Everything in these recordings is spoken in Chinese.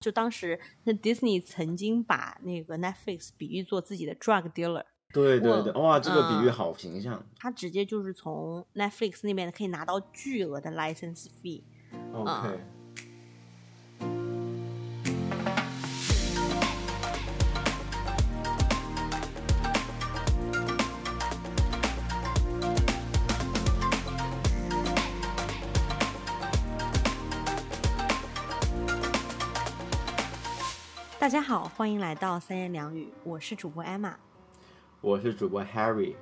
就当时那 Disney 曾经把那个 Netflix 比喻做自己的 drug dealer，对对对，哇，这个比喻嗯好形象。他直接就是从 Netflix 那边可以拿到巨额的 license fee。OK，大家好，欢迎来到三言两语，我是主播 Emma。我是主播 Harry。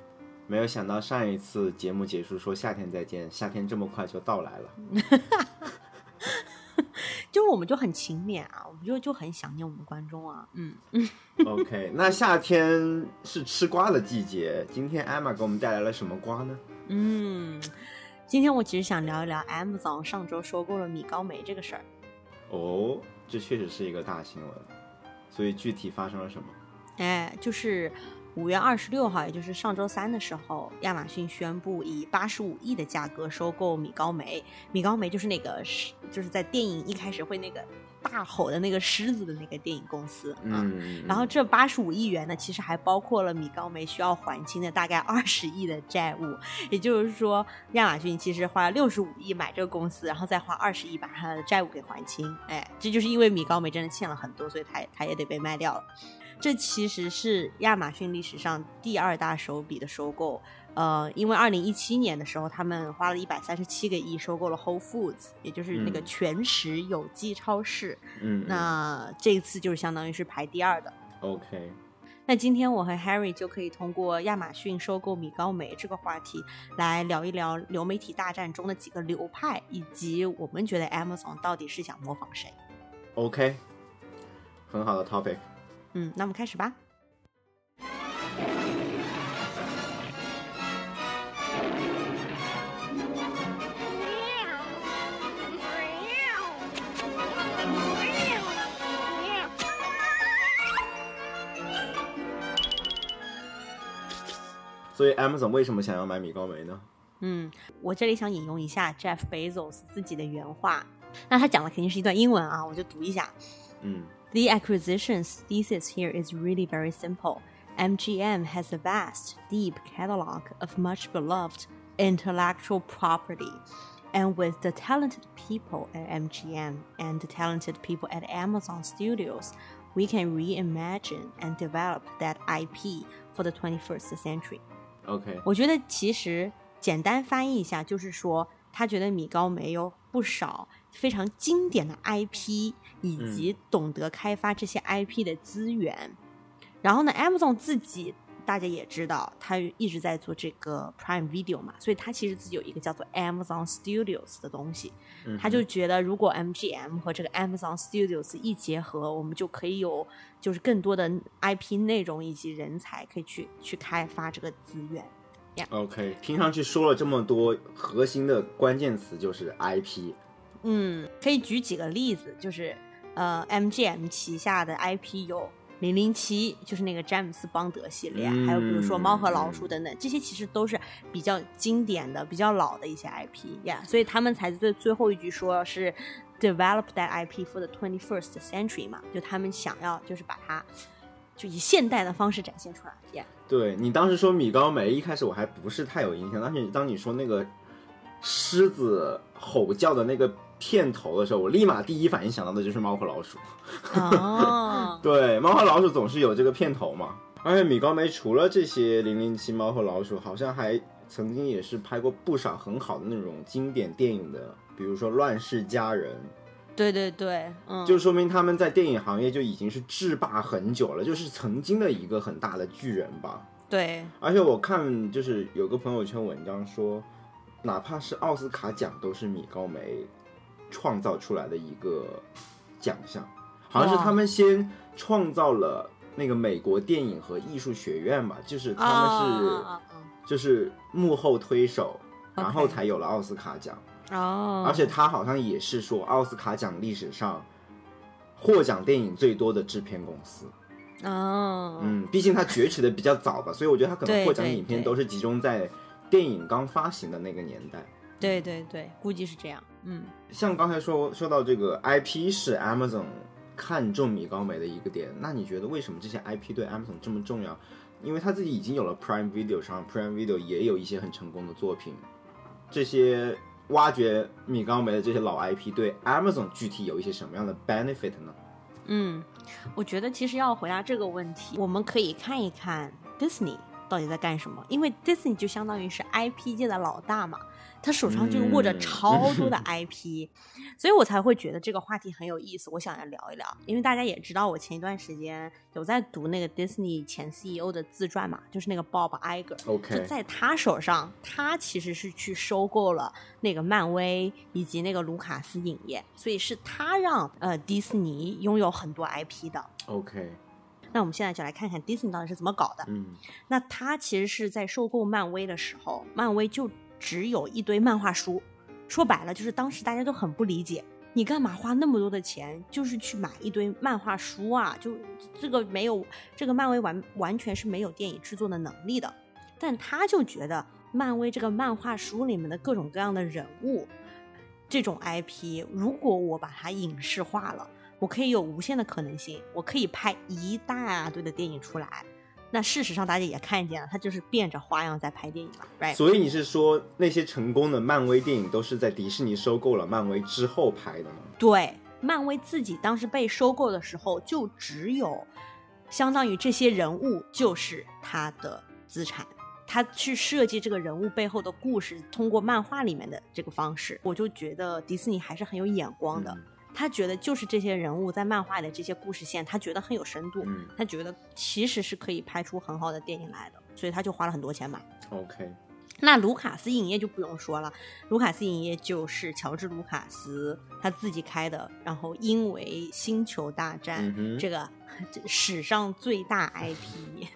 没有想到上一次节目结束说夏天再见，夏天这么快就到来了。就我们就很勤勉啊，我们就就很想念我们观众啊，嗯，OK，那夏天是吃瓜的季节，今天 Emma 给我们带来了什么瓜呢？嗯，今天我其实想聊一聊 Amazon 上周收购了米高梅这个事儿。哦，这确实是一个大新闻。所以具体发生了什么？哎，就是五月二十六号，也就是上周三的时候，亚马逊宣布以八十五亿的价格收购米高梅。米高梅就是那个，就是在电影一开始会那个大吼的那个狮子的那个电影公司。嗯，然后这八十五亿元呢，其实还包括了米高梅需要还清的大概二十亿的债务，也就是说，亚马逊其实花了六十五亿买这个公司，然后再花二十亿把它的债务给还清。哎，这就是因为米高梅真的欠了很多，所以它它也得被卖掉了。这其实是亚马逊历史上第二大手笔的收购。呃，因为二零一七年的时候，他们花了一百三十七个亿收购了 Whole Foods，也就是那个嗯全食有机超市。嗯，那这一次就是相当于是排第二的。OK，那今天我和 Harry 就可以通过亚马逊收购米高梅这个话题，来聊一聊流媒体大战中的几个流派，以及我们觉得 Amazon 到底是想模仿谁。OK，很好的 topic。嗯，那我们开始吧。所以 Amazon 为什么想要买米高梅呢？嗯，我这里想引用一下 Jeff Bezos 自己的原话，那他讲的肯定是一段英文啊，我就读一下。嗯 The acquisition's thesis here is really very simple. MGM has a vast, deep catalog of much beloved intellectual property. And with the talented people at MGM and the talented people at Amazon Studios, we can reimagine and develop that IP for the 21st century. ，OK，我觉得其实简单翻译一下，就是说他觉得米高梅有不少非常经典的 IP，以及懂得开发这些 IP 的资源。然后呢，Amazon 自己大家也知道，他一直在做这个 Prime Video 嘛，所以他其实自己有一个叫做 Amazon Studios 的东西。嗯他就觉得，如果 MGM 和这个 Amazon Studios 一结合，我们就可以有就是更多的 IP 内容以及人才可以去去开发这个资源。OK，听上去说了这么多核心的关键词，就是 IP。嗯，可以举几个例子，就是呃，MGM 旗下的 IP 有零零七，就是那个詹姆斯邦德系列，还有比如说猫和老鼠等等，这些其实都是比较经典的、比较老的一些 IP 呀、所以他们才最最后一句说是 develop that IP for the twenty first century 嘛，就他们想要就是把它就以现代的方式展现出来，yeah.。对你当时说米高梅，一开始我还不是太有印象，但是当你说那个狮子吼叫的那个片头的时候，我立马第一反应想到的就是猫和老鼠。哦，对，猫和老鼠总是有这个片头嘛。而且米高梅除了这些零零七、猫和老鼠，好像还曾经也是拍过不少很好的那种经典电影的，比如说《乱世佳人》，对对对，嗯，就说明他们在电影行业就已经是制霸很久了，就是曾经的一个很大的巨人吧。对，而且我看就是有个朋友圈文章说，哪怕是奥斯卡奖都是米高梅创造出来的一个奖项，好像是他们先创造了那个美国电影和艺术学院吧，就是他们是、就是幕后推手，然后才有了奥斯卡奖。啊哦，而且他好像也是说奥斯卡奖历史上获奖电影最多的制片公司。哦，嗯，毕竟他崛起的比较早吧，所以我觉得他可能获奖影片都是集中在电影刚发行的那个年代。对对对，估计是这样。嗯像刚才说说到这个 IP 是 Amazon 看中米高梅的一个点。那你觉得为什么这些 IP 对 Amazon 这么重要？因为他自己已经有了 Prime Video 上，Prime Video 也有一些很成功的作品。这些挖掘米高梅的这些老 IP 对 Amazon 具体有一些什么样的 benefit 呢？嗯，我觉得其实要回答这个问题，我们可以看一看 Disney 到底在干什么，因为 Disney 就相当于是 IP 界的老大嘛。他手上就握着超多的 IP，所以我才会觉得这个话题很有意思。我想要聊一聊，因为大家也知道，我前一段时间有在读那个 Disney 前 CEO 的自传嘛，就是那个 Bob Iger。就在他手上，他其实是去收购了那个漫威以及那个卢卡斯影业，所以是他让呃迪士尼拥有很多 IP 的。OK，那我们现在就来看看 Disney 到底是怎么搞的。嗯，那他其实是在收购漫威的时候，漫威就。只有一堆漫画书，说白了就是当时大家都很不理解，你干嘛花那么多的钱，就是去买一堆漫画书啊？就这个没有，这个漫威完完全是没有电影制作的能力的。但他就觉得漫威这个漫画书里面的各种各样的人物，这种 IP，如果我把它影视化了，我可以有无限的可能性，我可以拍一大堆的电影出来。那事实上，大家也看见了，他就是变着花样在拍电影嘛，right？所以你是说那些成功的漫威电影都是在迪士尼收购了漫威之后拍的吗？对，漫威自己当时被收购的时候，就只有相当于这些人物就是他的资产，他去设计这个人物背后的故事，通过漫画里面的这个方式，我就觉得迪士尼还是很有眼光的。他觉得就是这些人物在漫画的这些故事线，他觉得很有深度，他觉得其实是可以拍出很好的电影来的，所以他就花了很多钱买。OK，那卢卡斯影业就不用说了，卢卡斯影业就是乔治卢卡斯他自己开的，然后因为《星球大战》这个史上最大 IP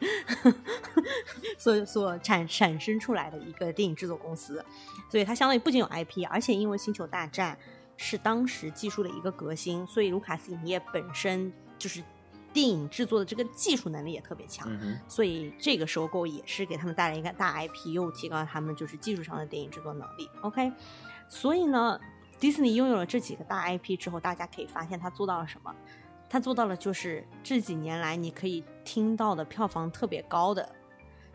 所所产产生出来的一个电影制作公司，所以它相当于不仅有 IP，而且因为《星球大战》。是当时技术的一个革新，所以卢卡斯影业本身就是电影制作的这个技术能力也特别强，所以这个收购也是给他们带来一个大 IP，又提高了他们就是技术上的电影制作能力。OK，所以呢，迪士尼拥有了这几个大 IP 之后，大家可以发现他做到了什么？他做到了就是这几年来你可以听到的票房特别高的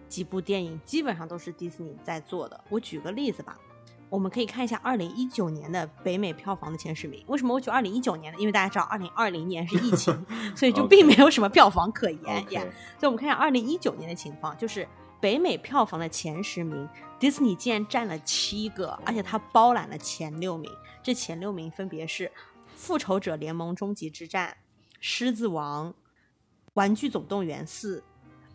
几部电影，基本上都是迪士尼在做的。我举个例子吧。我们可以看一下二零一九年的北美票房的前十名。为什么我举二零一九年呢？因为大家知道二零二零年是疫情，所以就并没有什么票房可言呀。所以我们看一下二零一九年的情况，就是北美票房的前十名，迪士尼竟然占了七个，而且它包揽了前六名。这前六名分别是《复仇者联盟：终极之战》、《狮子王》、《玩具总动员四》、《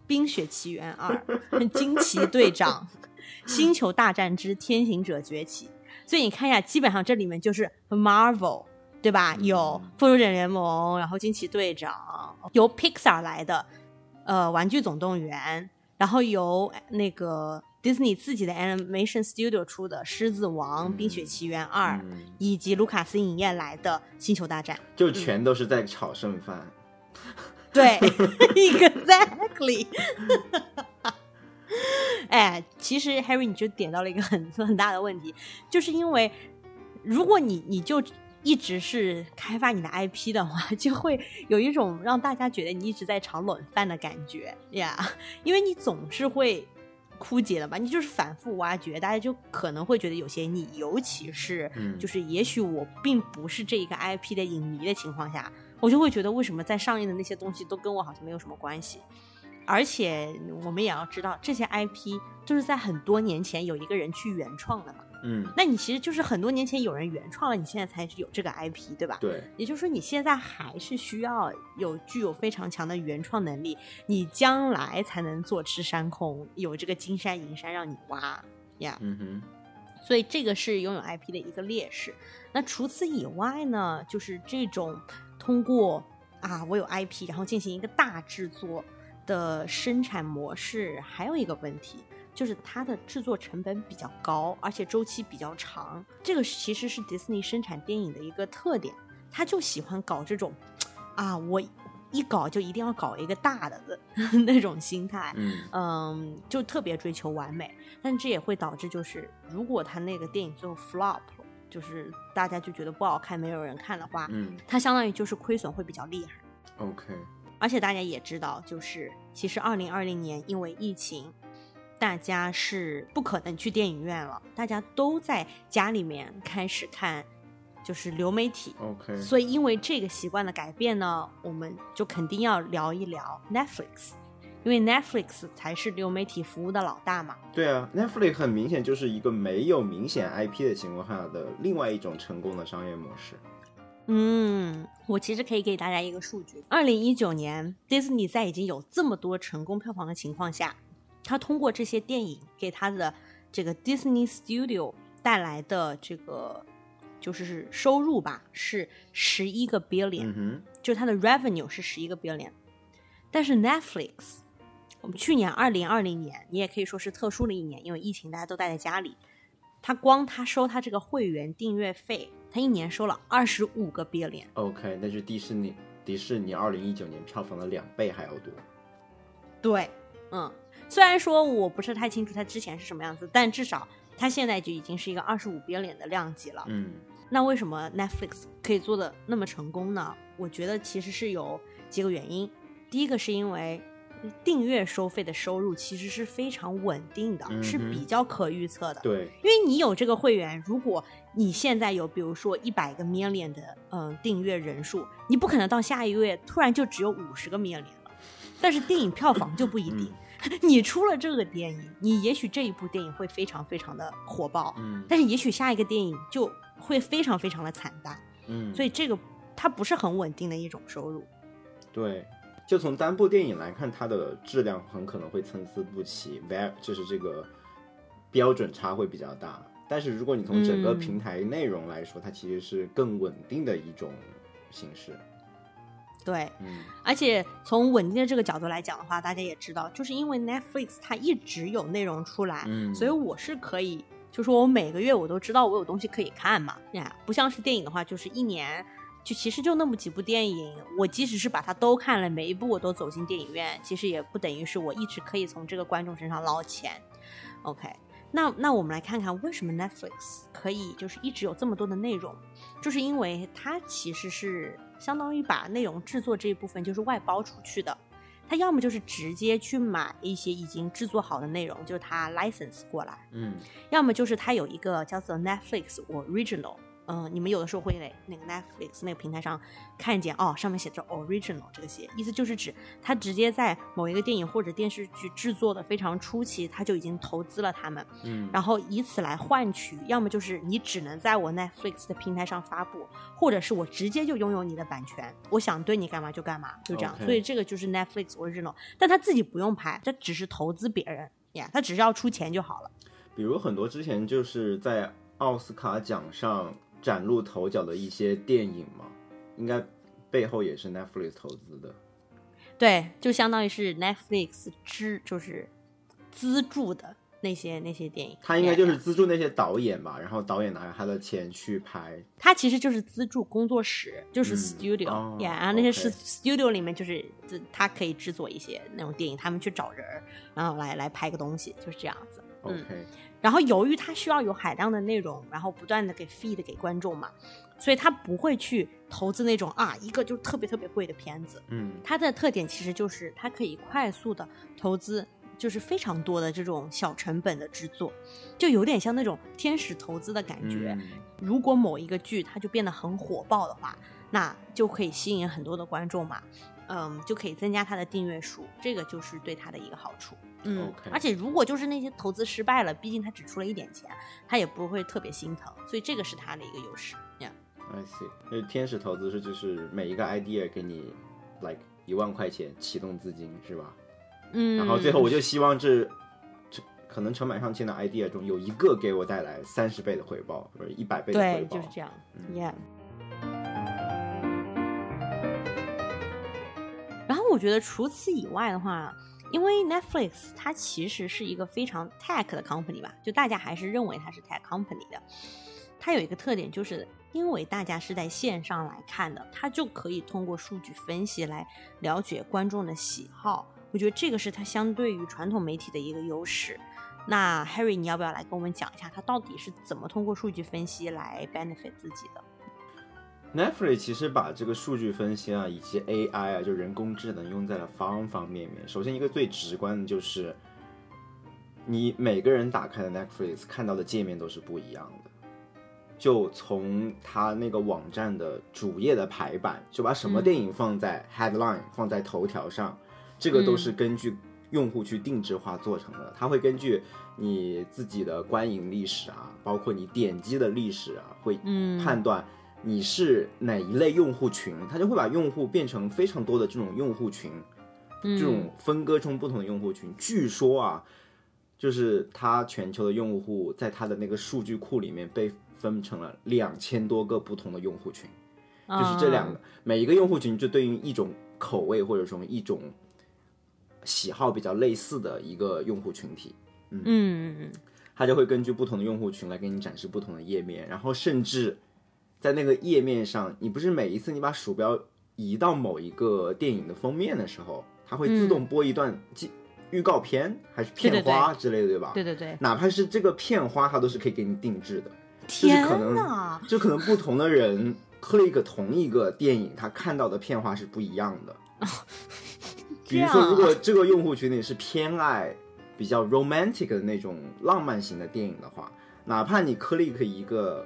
冰雪奇缘二》、《惊奇队长》。星球大战之天行者崛起，所以你看一下，基本上这里面就是 Marvel，对吧？有复仇者联盟，然后惊奇队长，由 Pixar 来的，呃，玩具总动员，然后由那个 Disney 自己的 Animation Studio 出的狮子王、冰雪奇缘二，以及卢卡斯影业来的星球大战，就全都是在炒剩饭。对，Exactly。哎，其实 Harry 你就点到了一个很 很大的问题，就是因为如果你你就一直是开发你的 IP 的话，就会有一种让大家觉得你一直在炒冷饭的感觉呀，因为你总是会枯竭的吧，你就是反复挖掘，大家就可能会觉得有些腻，尤其是就是也许我并不是这一个 IP 的影迷的情况下，我就会觉得为什么在上映的那些东西都跟我好像没有什么关系。而且我们也要知道，这些 IP 就是在很多年前有一个人去原创的嘛。嗯，那你其实就是很多年前有人原创了，你现在才有这个 IP，对吧？对。也就是说，你现在还是需要有具有非常强的原创能力，你将来才能坐吃山空，有这个金山银山让你挖呀。嗯哼。所以这个是拥有 IP 的一个劣势。那除此以外呢，就是这种通过啊，我有 IP，然后进行一个大制作。的生产模式还有一个问题，就是它的制作成本比较高，而且周期比较长。这个其实是迪士尼生产电影的一个特点，他就喜欢搞这种，啊，我一搞就一定要搞一个大的的 那种心态，嗯，就特别追求完美。但这也会导致，就是如果他那个电影最后 flop 了。就是大家就觉得不好看，没有人看的话，嗯它相当于就是亏损会比较厉害。，OK，而且大家也知道，就是其实二零二零年因为疫情，大家是不可能去电影院了，大家都在家里面开始看，就是流媒体。OK，所以因为这个习惯的改变呢，我们就肯定要聊一聊 Netflix，因为 Netflix 才是流媒体服务的老大嘛。对啊，Netflix 很明显就是一个没有明显 IP 的情况下的另外一种成功的商业模式。嗯，我其实可以给大家一个数据：二零一九年，Disney 在已经有这么多成功票房的情况下，他通过这些电影给他的这个 Disney Studio 带来的这个就是收入吧，是十一个 billion，、嗯就是它的 revenue 是十一个 billion。但是 Netflix，我们去年二零二零年，你也可以说是特殊的一年，因为疫情大家都待在家里。他光他收他这个会员订阅费，它一年收了二十五个 billion。OK，那是迪士尼迪士尼二零一九年票房的两倍还要多。对，嗯，虽然说我不是太清楚他之前是什么样子，但至少他现在就已经是一个二十五 billion 的量级了。嗯那为什么 Netflix 可以做的那么成功呢？我觉得其实是有几个原因。第一个是因为订阅收费的收入其实是非常稳定的，嗯是比较可预测的。对，因为你有这个会员，如果你现在有比如说一百个 million 的嗯、呃订阅人数，你不可能到下一个月突然就只有五十个 million 了。但是电影票房就不一定，你出了这个电影，你也许这一部电影会非常非常的火爆，嗯但是也许下一个电影就会非常非常的惨淡，嗯，所以这个它不是很稳定的一种收入。对，就从单部电影来看，它的质量很可能会参差不齐，var 就是这个标准差会比较大。但是如果你从整个嗯平台内容来说，它其实是更稳定的一种形式。对，嗯而且从稳定的这个角度来讲的话，大家也知道，就是因为 Netflix 它一直有内容出来，嗯，所以我是可以，就说我每个月我都知道我有东西可以看嘛。呀，不像是电影的话，就是一年就其实就那么几部电影，我即使是把它都看了，每一部我都走进电影院，其实也不等于是我一直可以从这个观众身上捞钱。OK，那那我们来看看为什么 Netflix 可以就是一直有这么多的内容，就是因为它其实是相当于把内容制作这一部分就是外包出去的。它要么就是直接去买一些已经制作好的内容，就是它 license 过来，嗯要么就是它有一个叫做 Netflix Original，嗯、你们有的时候会在那个 Netflix 那个平台上看见哦，上面写着 Original 这个些，意思就是指他直接在某一个电影或者电视剧制作的非常初期，他就已经投资了他们，嗯，然后以此来换取，要么就是你只能在我 Netflix 的平台上发布，或者是我直接就拥有你的版权，我想对你干嘛就干嘛，就这样。所以这个就是 Netflix Original，但他自己不用拍，他只是投资别人呀他只是要出钱就好了。比如很多之前就是在奥斯卡奖上崭露头角的一些电影嘛，应该背后也是 Netflix 投资的。对，就相当于是 Netflix 支就是资助的那些那些电影，他应该就是资助那些导演吧，然后导演拿着他的钱去拍。他其实就是资助工作室，就是嗯 studio，、哦 yeah, 然后那些是 studio 里面就是这他可以制作一些那种电影，他们去找人，然后来来拍个东西，就是这样子。嗯然后由于它需要有海量的内容，然后不断的给 feed 给观众嘛，所以他不会去投资那种啊一个就特别特别贵的片子。嗯它的特点其实就是它可以快速的投资，就是非常多的这种小成本的制作，就有点像那种天使投资的感觉。嗯如果某一个剧它就变得很火爆的话，那就可以吸引很多的观众嘛，嗯，就可以增加他的订阅数，这个就是对他的一个好处。嗯而且如果就是那些投资失败了，毕竟他只出了一点钱，他也不会特别心疼，所以这个是他的一个优势。Yeah. I see，所以天使投资是就是每一个 idea 给你 like 一万块钱启动资金是吧？嗯，然后最后我就希望这这可能成百上千的 idea 中有一个给我带来三十倍的回报，或者一百倍的回报对，报。就是这样。嗯 Yeah。我觉得除此以外的话，因为 Netflix 它其实是一个非常 tech 的 company 吧，就大家还是认为它是 tech company 的。它有一个特点，就是因为大家是在线上来看的，它就可以通过数据分析来了解观众的喜好。我觉得这个是它相对于传统媒体的一个优势。那 Harry，你要不要来跟我们讲一下，它到底是怎么通过数据分析来 benefit 自己的？Netflix 其实把这个数据分析啊，以及 AI 啊，就人工智能用在了方方面面。首先一个最直观的就是，你每个人打开的 Netflix 看到的界面都是不一样的。就从它那个网站的主页的排版，就把什么电影放在 headline、放在头条上，这个都是根据用户去定制化做成的。它会根据你自己的观影历史啊，包括你点击的历史啊，会判断你是哪一类用户群，它就会把用户变成非常多的这种用户群，这种分割成不同的用户群。据说啊，就是它全球的用户在它的那个数据库里面被分成了两千多个不同的用户群，就是这两个每一个用户群就对应一种口味或者说一种喜好比较类似的一个用户群体。嗯嗯嗯，它就会根据不同的用户群来给你展示不同的页面，然后甚至在那个页面上，你不是每一次你把鼠标移到某一个电影的封面的时候，它会自动播一段记预告片还是片花之类的，对吧？对对对，哪怕是这个片花，它都是可以给你定制的。天可能呐，就可能不同的人 click 同一个电影，他看到的片花是不一样的。比如说，如果这个用户群体是偏爱比较 romantic 的那种浪漫型的电影的话，哪怕你 click 一个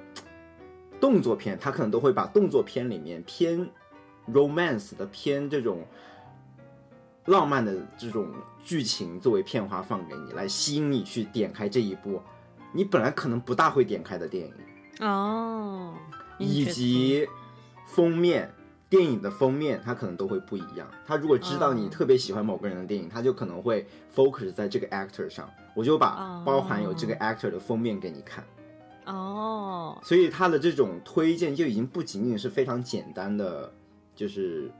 动作片，他可能都会把动作片里面偏 romance 的、偏这种浪漫的这种剧情作为片花放给你，来吸引你去点开这一部你本来可能不大会点开的电影。哦，以及封面，电影的封面它可能都会不一样。他如果知道你特别喜欢某个人的电影，他就可能会 focus 在这个 actor 上，我就把包含有这个 actor 的封面给你看。哦，所以他的这种推荐就已经不仅仅是非常简单的，就是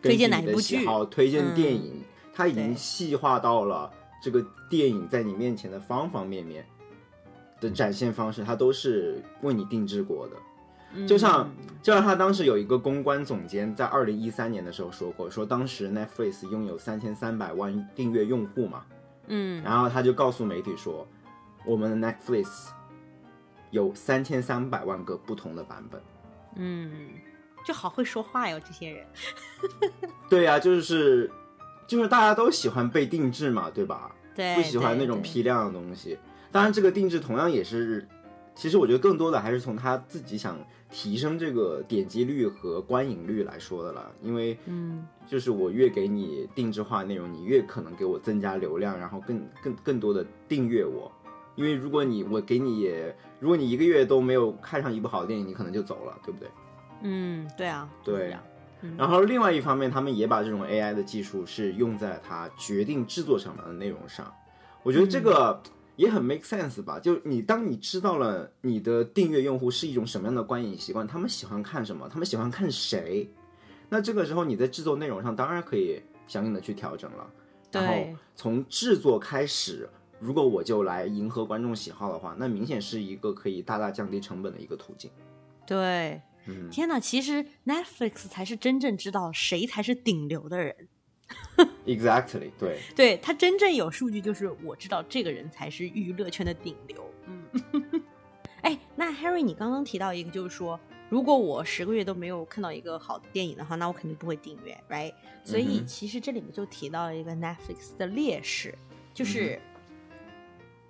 推荐哪一部剧，好推荐电影，它已经细化到了这个电影在你面前的方方面面。的展现方式，它都是为你定制过的，就像就像他当时有一个公关总监在二零一三年的时候说过，说当时 Netflix 拥有三千三百万订阅用户嘛，嗯，然后他就告诉媒体说，我们的 Netflix 有三千三百万个不同的版本，嗯，就好会说话哟，这些人，对呀、啊，就是就是大家都喜欢被定制嘛，对吧？对，不喜欢那种批量的东西。当然，这个定制同样也是，其实我觉得更多的还是从他自己想提升这个点击率和观影率来说的了。因为，嗯，就是我越给你定制化内容，你越可能给我增加流量，然后更更更多的订阅我。因为如果你我给你也，如果你一个月都没有看上一部好的电影，你可能就走了，对不对？嗯，对啊，对。嗯、然后另外一方面，他们也把这种 AI 的技术是用在它决定制作什么的内容上。我觉得这个。嗯也很 make sense 吧？就你当你知道了你的订阅用户是一种什么样的观影习惯，他们喜欢看什么，他们喜欢看谁，那这个时候你在制作内容上当然可以相应的去调整了。然后从制作开始，如果我就来迎合观众喜好的话，那明显是一个可以大大降低成本的一个途径。对，嗯，天哪，其实 Netflix 才是真正知道谁才是顶流的人。Exactly，对，对他真正有数据，就是我知道这个人才是娱乐圈的顶流。嗯，哎，那 Harry，你刚刚提到一个，就是说，如果我十个月都没有看到一个好的电影的话，那我肯定不会订阅，right？所以其实这里面就提到了一个 Netflix 的劣势，就是。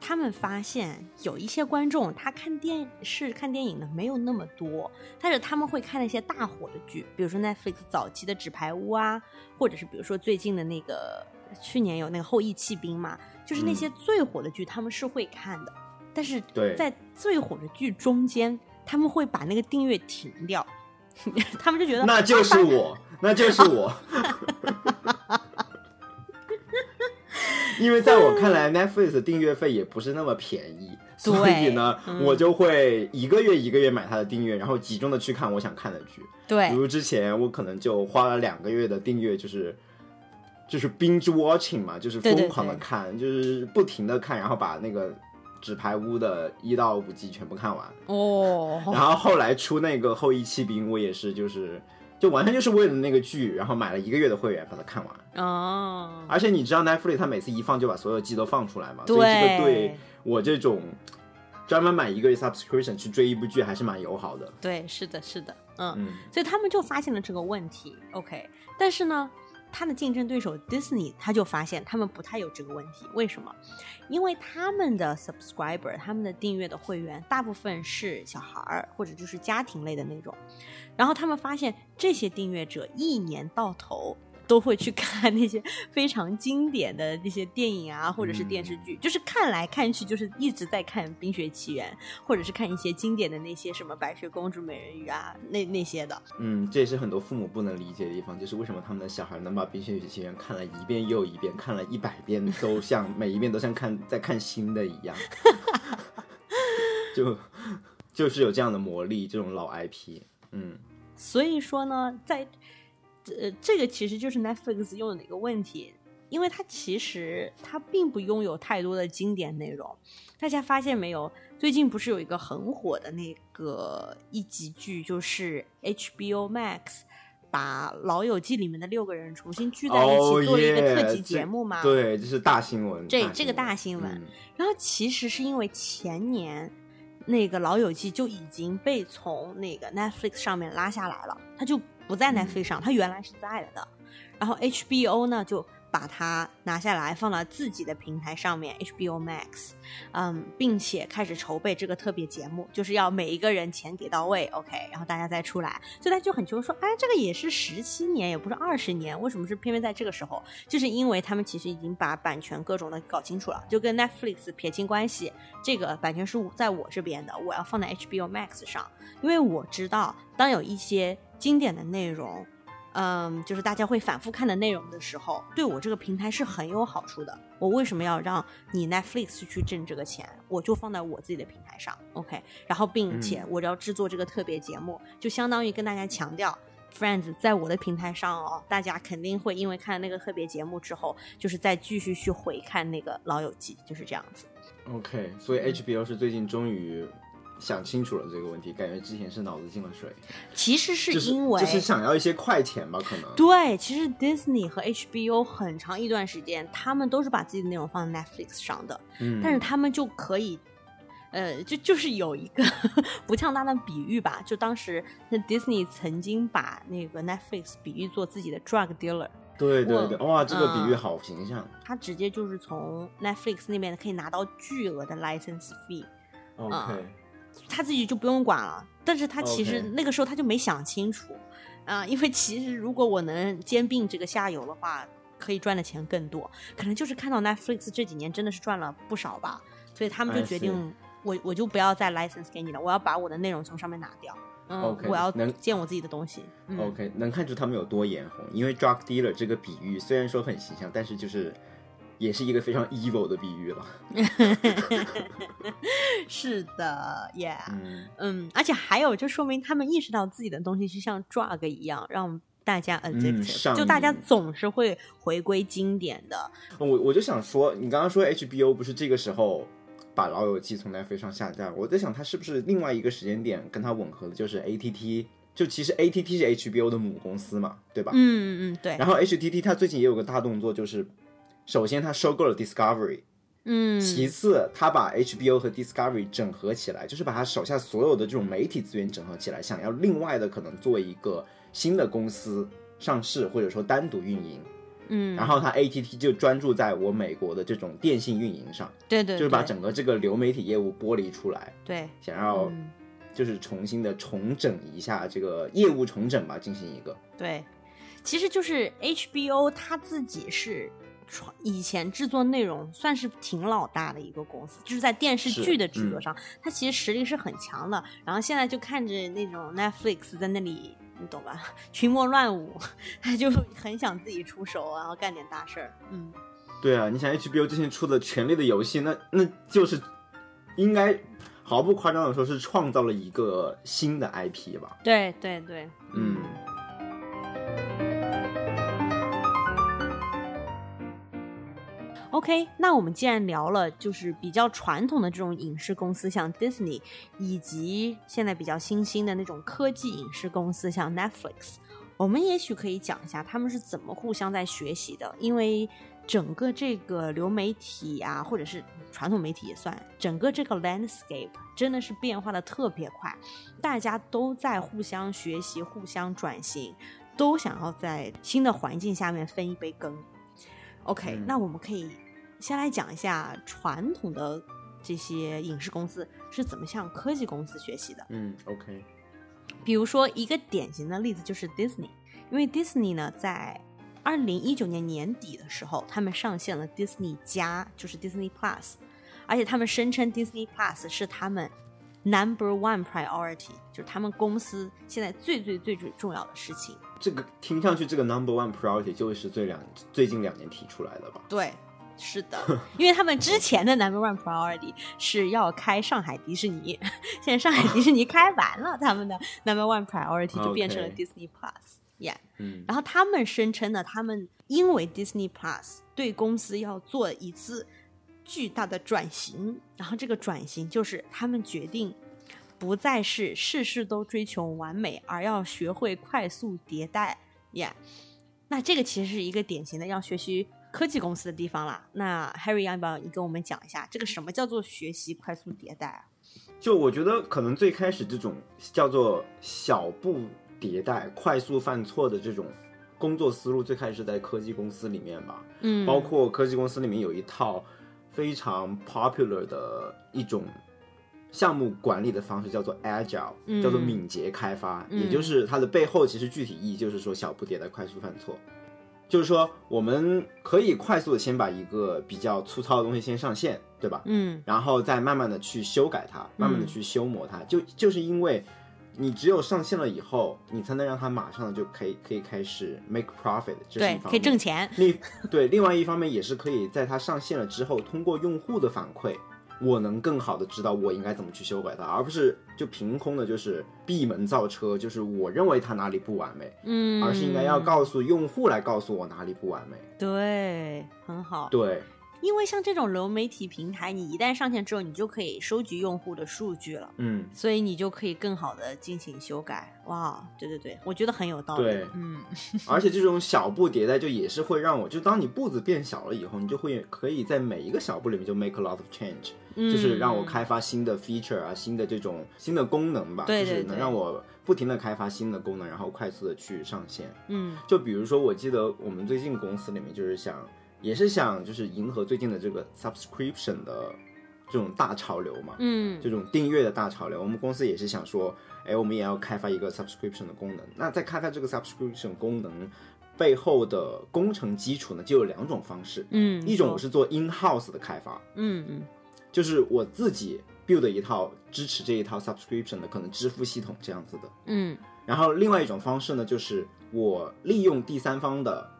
嗯他们发现有一些观众，他看电视、看电影的没有那么多，但是他们会看那些大火的剧，比如说 Netflix 早期的《纸牌屋》啊，或者是比如说最近的那个去年有那个《后羿弃兵》嘛，就是那些最火的剧，他们是会看的。但是在最火的剧中间，他们会把那个订阅停掉，他们就觉得那就是我，那就是我。因为在我看来，Netflix 的订阅费也不是那么便宜，所以呢，嗯、我就会一个月一个月买它的订阅，然后集中的去看我想看的剧。对，比如之前我可能就花了两个月的订阅，就是就是 binge watching 嘛，就是疯狂的看，对对对就是不停的看，然后把那个纸牌屋的一到五集全部看完。哦，然后后来出那个后羿弃兵，我也是就是就完全就是为了那个剧，然后买了一个月的会员把它看完。哦，而且你知道 Netflix 它每次一放就把所有季都放出来嘛，所以这个对我这种专门买一个月 subscription 去追一部剧还是蛮友好的。对，是的，是的，嗯，嗯，所以他们就发现了这个问题。OK，但是呢，他的竞争对手 Disney 他就发现他们不太有这个问题，为什么？因为他们的 subscriber，他们的订阅的会员大部分是小孩儿或者就是家庭类的那种，然后他们发现这些订阅者一年到头。都会去看那些 非常经典的那些电影啊，或者是电视剧，就是看来看去就是一直在看《冰雪奇缘》，或者是看一些经典的那些什么《白雪公主》《美人鱼》啊，那那些的。嗯，这也是很多父母不能理解的地方，就是为什么他们的小孩能把《冰雪奇缘》看了一遍又一遍，看了一百遍，都像每一遍都像看在看新的一样，就就是有这样的魔力，这种老 IP。嗯，所以说呢，在呃，这个其实就是 Netflix 用的一个问题，因为它其实它并不拥有太多的经典内容。大家发现没有？最近不是有一个很火的那个一集剧，就是 HBO Max 把《老友记》里面的六个人重新聚在一起做了一个特辑节目吗？对，这是大新闻。对这个大新闻。然后其实是因为前年那个《老友记》就已经被从那个 Netflix 上面拉下来了，它就。不在 Netflix 上，它原来是在了的。然后 HBO 呢，就把它拿下来，放到自己的平台上面，HBO Max。嗯，并且开始筹备这个特别节目，就是要每一个人钱给到位，OK，然后大家再出来。所以他就很穷说，哎，这个也是十七年，也不是二十年，为什么是偏偏在这个时候？就是因为他们其实已经把版权各种的搞清楚了，就跟 Netflix 撇清关系，这个版权是在我这边的，我要放在 HBO Max 上，因为我知道当有一些。经典的内容，嗯，就是大家会反复看的内容的时候，对我这个平台是很有好处的。我为什么要让你 Netflix 去挣这个钱？我就放在我自己的平台上，OK。然后，并且我要制作这个特别节目，就相当于跟大家强调，Friends 在我的平台上哦，大家肯定会因为看那个特别节目之后，就是再继续去回看那个老友记，就是这样子。OK，所以 HBO 是最近终于。想清楚了这个问题，感觉之前是脑子进了水。其实是因为就是想要一些快钱吧，可能。对，其实 Disney 和 HBO 很长一段时间，他们都是把自己的内容放在 Netflix 上的。嗯。但是他们就可以，呃，就 就是有一个 不恰当的比喻吧，就当时那 Disney 曾经把那个 Netflix 比喻做自己的 drug dealer。对对对，哇，这个比喻好形象。他直接就是从 Netflix 那边可以拿到巨额的 license fee。OK。他自己就不用管了，但是他其实那个时候他就没想清楚，啊，因为其实如果我能兼并这个下游的话，可以赚的钱更多。可能就是看到 Netflix 这几年真的是赚了不少吧，所以他们就决定，我我就不要再 license 给你了，我要把我的内容从上面拿掉，嗯，我要能建我自己的东西。OK，能看出他们有多眼红，因为 drug dealer 这个比喻虽然说很形象，但是就是。也是一个非常 evil 的比喻了，是的，Yeah，嗯，而且还有，就说明他们意识到自己的东西是像 drug 一样，让大家 addicted，就大家总是会回归经典的。我我就想说，你刚刚说 HBO 不是这个时候把老友记从 Netflix 上下架，我在想，它是不是另外一个时间点跟它吻合的，就是 ATT，就其实 ATT 是 HBO 的母公司嘛，对吧？嗯嗯嗯，对。然后 HTT 它最近也有个大动作，就是。首先，他收购了 Discovery，嗯，其次，他把 HBO 和 Discovery 整合起来，就是把他手下所有的这种媒体资源整合起来，想要另外的可能做一个新的公司上市，或者说单独运营，嗯，然后他 ATT 就专注在我美国的这种电信运营上，对对，就是把整个这个流媒体业务剥离出来，对，想要就是重新的重整一下这个业务重整吧，进行一个，对，其实就是 HBO 他自己是。以前制作内容算是挺老大的一个公司，就是在电视剧的制作上，它其实实力是很强的。然后现在就看着那种 Netflix 在那里，你懂吧？群魔乱舞，他就很想自己出手，然后干点大事儿。嗯，对啊，你想 HBO 之前出的《权力的游戏》，那那就是应该毫不夸张的说，是创造了一个新的 IP 吧？对对对，嗯。OK，那我们既然聊了，就是比较传统的这种影视公司，像 Disney，以及现在比较新兴的那种科技影视公司，像 Netflix，我们也许可以讲一下他们是怎么互相在学习的，因为整个这个流媒体啊，或者是传统媒体也算，整个这个 landscape 真的是变化的特别快，大家都在互相学习、互相转型，都想要在新的环境下面分一杯羹。OK，、嗯那我们可以先来讲一下传统的这些影视公司是怎么向科技公司学习的。嗯，OK，比如说一个典型的例子就是 Disney，因为 Disney 呢在二零一九年年底的时候，他们上线了 Disney 加，就是 Disney Plus，而且他们声称 Disney Plus 是他们 number one priority，就是他们公司现在最最最最重要的事情。这个听上去这个 number one priority 就是最两最近两年提出来的吧？对，是的，因为他们之前的 number one priority 是要开上海迪士尼，现在上海迪士尼开完了，他们的 number one priority 就变成了 Disney Plus。Yeah，嗯然后他们声称呢，他们因为 Disney Plus 对公司要做一次巨大的转型，然后这个转型就是他们决定不再是事事都追求完美，而要学会快速迭代。Yeah，那这个其实是一个典型的要学习科技公司的地方啦。那 Harry 要不要你跟我们讲一下，这个什么叫做学习快速迭代啊？就我觉得可能最开始这种叫做小步迭代、快速犯错的这种工作思路，最开始是在科技公司里面吧。嗯包括科技公司里面有一套非常 popular 的一种项目管理的方式，叫做 agile，、嗯叫做敏捷开发，嗯也就是它的背后其实具体意义就是说小不迭代、快速犯错。就是说，我们可以快速的先把一个比较粗糙的东西先上线，对吧？嗯然后再慢慢的去修改它，慢慢的去修磨它，就就是因为你只有上线了以后，你才能让它马上就可以可以开始 make profit，这是一，方面。可以挣钱。另对另外一方面也是可以在它上线了之后，通过用户的反馈，我能更好的知道我应该怎么去修改它，而不是就凭空的就是闭门造车，就是我认为它哪里不完美，嗯，而是应该要告诉用户来告诉我哪里不完美。对，很好。对，因为像这种流媒体平台，你一旦上线之后，你就可以收集用户的数据了，嗯，所以你就可以更好的进行修改。哇，对对对，我觉得很有道理。对嗯 而且这种小步迭代就也是会让我，就当你步子变小了以后，你就会可以在每一个小步里面就 make a lot of change，、嗯，就是让我开发新的 feature 啊，新的这种新的功能吧，对对就是能让我不停的开发新的功能，然后快速的去上线。嗯。就比如说，我记得我们最近公司里面就是想，也是想就是迎合最近的这个 subscription 的这种大潮流嘛，嗯。这种订阅的大潮流，我们公司也是想说，哎，我们也要开发一个 subscription 的功能。那在开发这个 subscription 功能背后的工程基础呢，就有两种方式，嗯，一种我是做 in house 的开发，嗯嗯就是我自己 build 一套支持这一套 subscription 的可能支付系统这样子的。嗯，然后另外一种方式呢，就是我利用第三方的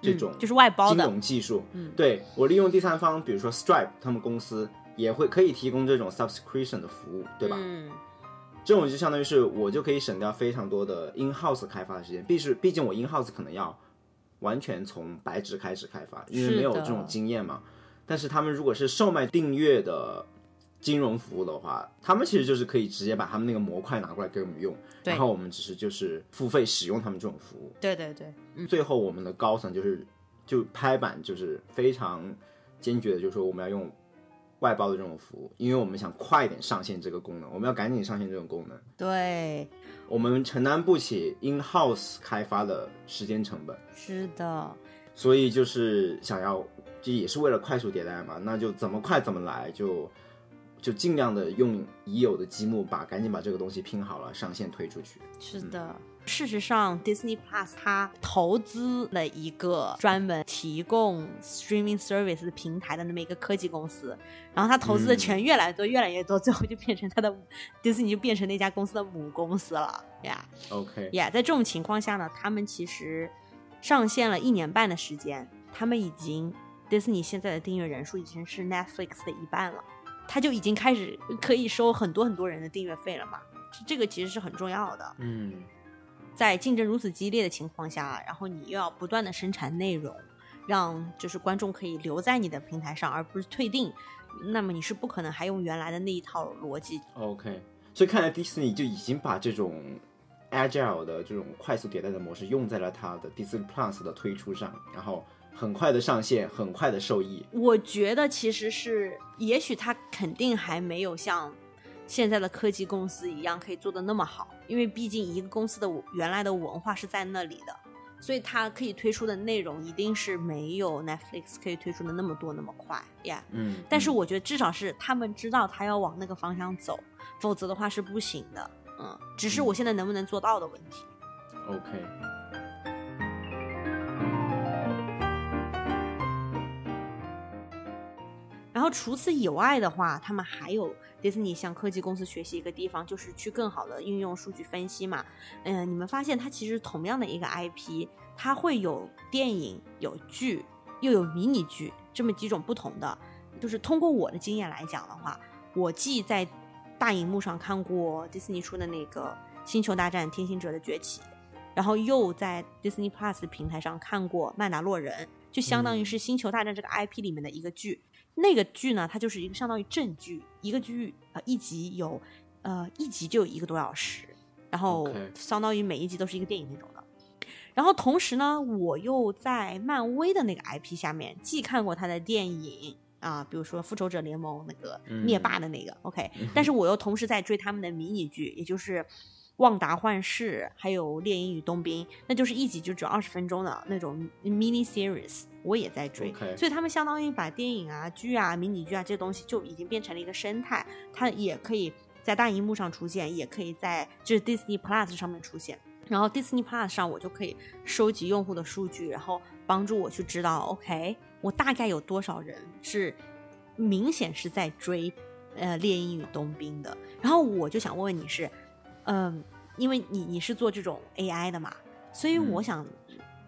这种嗯就是外包金。融技术，嗯对我利用第三方，比如说 Stripe 他们公司也会可以提供这种 subscription 的服务，对吧？嗯这种就相当于是我就可以省掉非常多的 in house 开发的时间，毕是毕竟我 in house 可能要完全从白纸开始开发，因为没有这种经验嘛。但是他们如果是售卖订阅的金融服务的话，他们其实就是可以直接把他们那个模块拿过来给我们用，然后我们只是就是付费使用他们这种服务。对对对，最后我们的高层就是就拍板就是非常坚决的，就是说我们要用外包的这种服务，因为我们想快一点上线这个功能，我们要赶紧上线这种功能。对，我们承担不起 in house 开发的时间成本，是的，所以就是想要，就也是为了快速迭代嘛，那就怎么快怎么来，就就尽量的用已有的积木把赶紧把这个东西拼好了，上线推出去。是的。事实上，Disney Plus 它投资了一个专门提供 streaming service 的平台的那么一个科技公司，然后它投资的钱越来越多，越来越多，最后就变成它的 Disney 就变成那家公司的母公司了呀。OK，Yeah，在这种情况下呢，他们其实上线了一年半的时间，他们已经迪士尼现在的订阅人数已经是 Netflix 的一半了，他就已经开始可以收很多很多人的订阅费了嘛。这个其实是很重要的，嗯，在竞争如此激烈的情况下，然后你又要不断的生产内容，让就是观众可以留在你的平台上，而不是退订，那么你是不可能还用原来的那一套逻辑 OK，所以看来迪士尼就已经把这种 agile 的这种快速迭代的模式用在了它的 Disney Plus 的推出上，然后很快的上线，很快的受益。我觉得其实是，也许它肯定还没有像现在的科技公司一样可以做的那么好，因为毕竟一个公司的原来的文化是在那里的，所以它可以推出的内容一定是没有 Netflix 可以推出的那么多那么快呀。嗯，但是我觉得至少是他们知道他要往那个方向走，否则的话是不行的。嗯，只是我现在能不能做到的问题。OK，然后除此以外的话，他们还有迪士尼向科技公司学习一个地方，就是去更好的运用数据分析嘛。嗯、你们发现它其实同样的一个 IP，它会有电影、有剧，又有迷你剧这么几种不同的。就是通过我的经验来讲的话，我既在大荧幕上看过迪士尼出的那个《星球大战：天行者的崛起》，然后又在 Disney Plus 的平台上看过《曼达洛人》，就相当于是《星球大战》这个 IP 里面的一个剧。那个剧呢，它就是一个相当于正剧，一个剧呃一集有呃一集就有一个多小时，然后相当于每一集都是一个电影那种的。然后同时呢，我又在漫威的那个 IP 下面既看过他的电影啊，比如说《复仇者联盟》那个嗯灭霸的那个、OK，但是我又同时在追他们的迷你剧，也就是《旺达幻视》还有《猎鹰与冬兵》，那就是一集就只有二十分钟的那种 mini series，我也在追。所以他们相当于把电影啊、剧啊、迷你剧啊这些东西就已经变成了一个生态，它也可以在大荧幕上出现，也可以在就是 Disney Plus 上面出现。然后 Disney Plus 上我就可以收集用户的数据，然后帮助我去知道，OK，我大概有多少人是明显是在追呃《猎鹰与冬兵》的。然后我就想问问你是，嗯、因为你你是做这种 AI 的嘛，所以我嗯想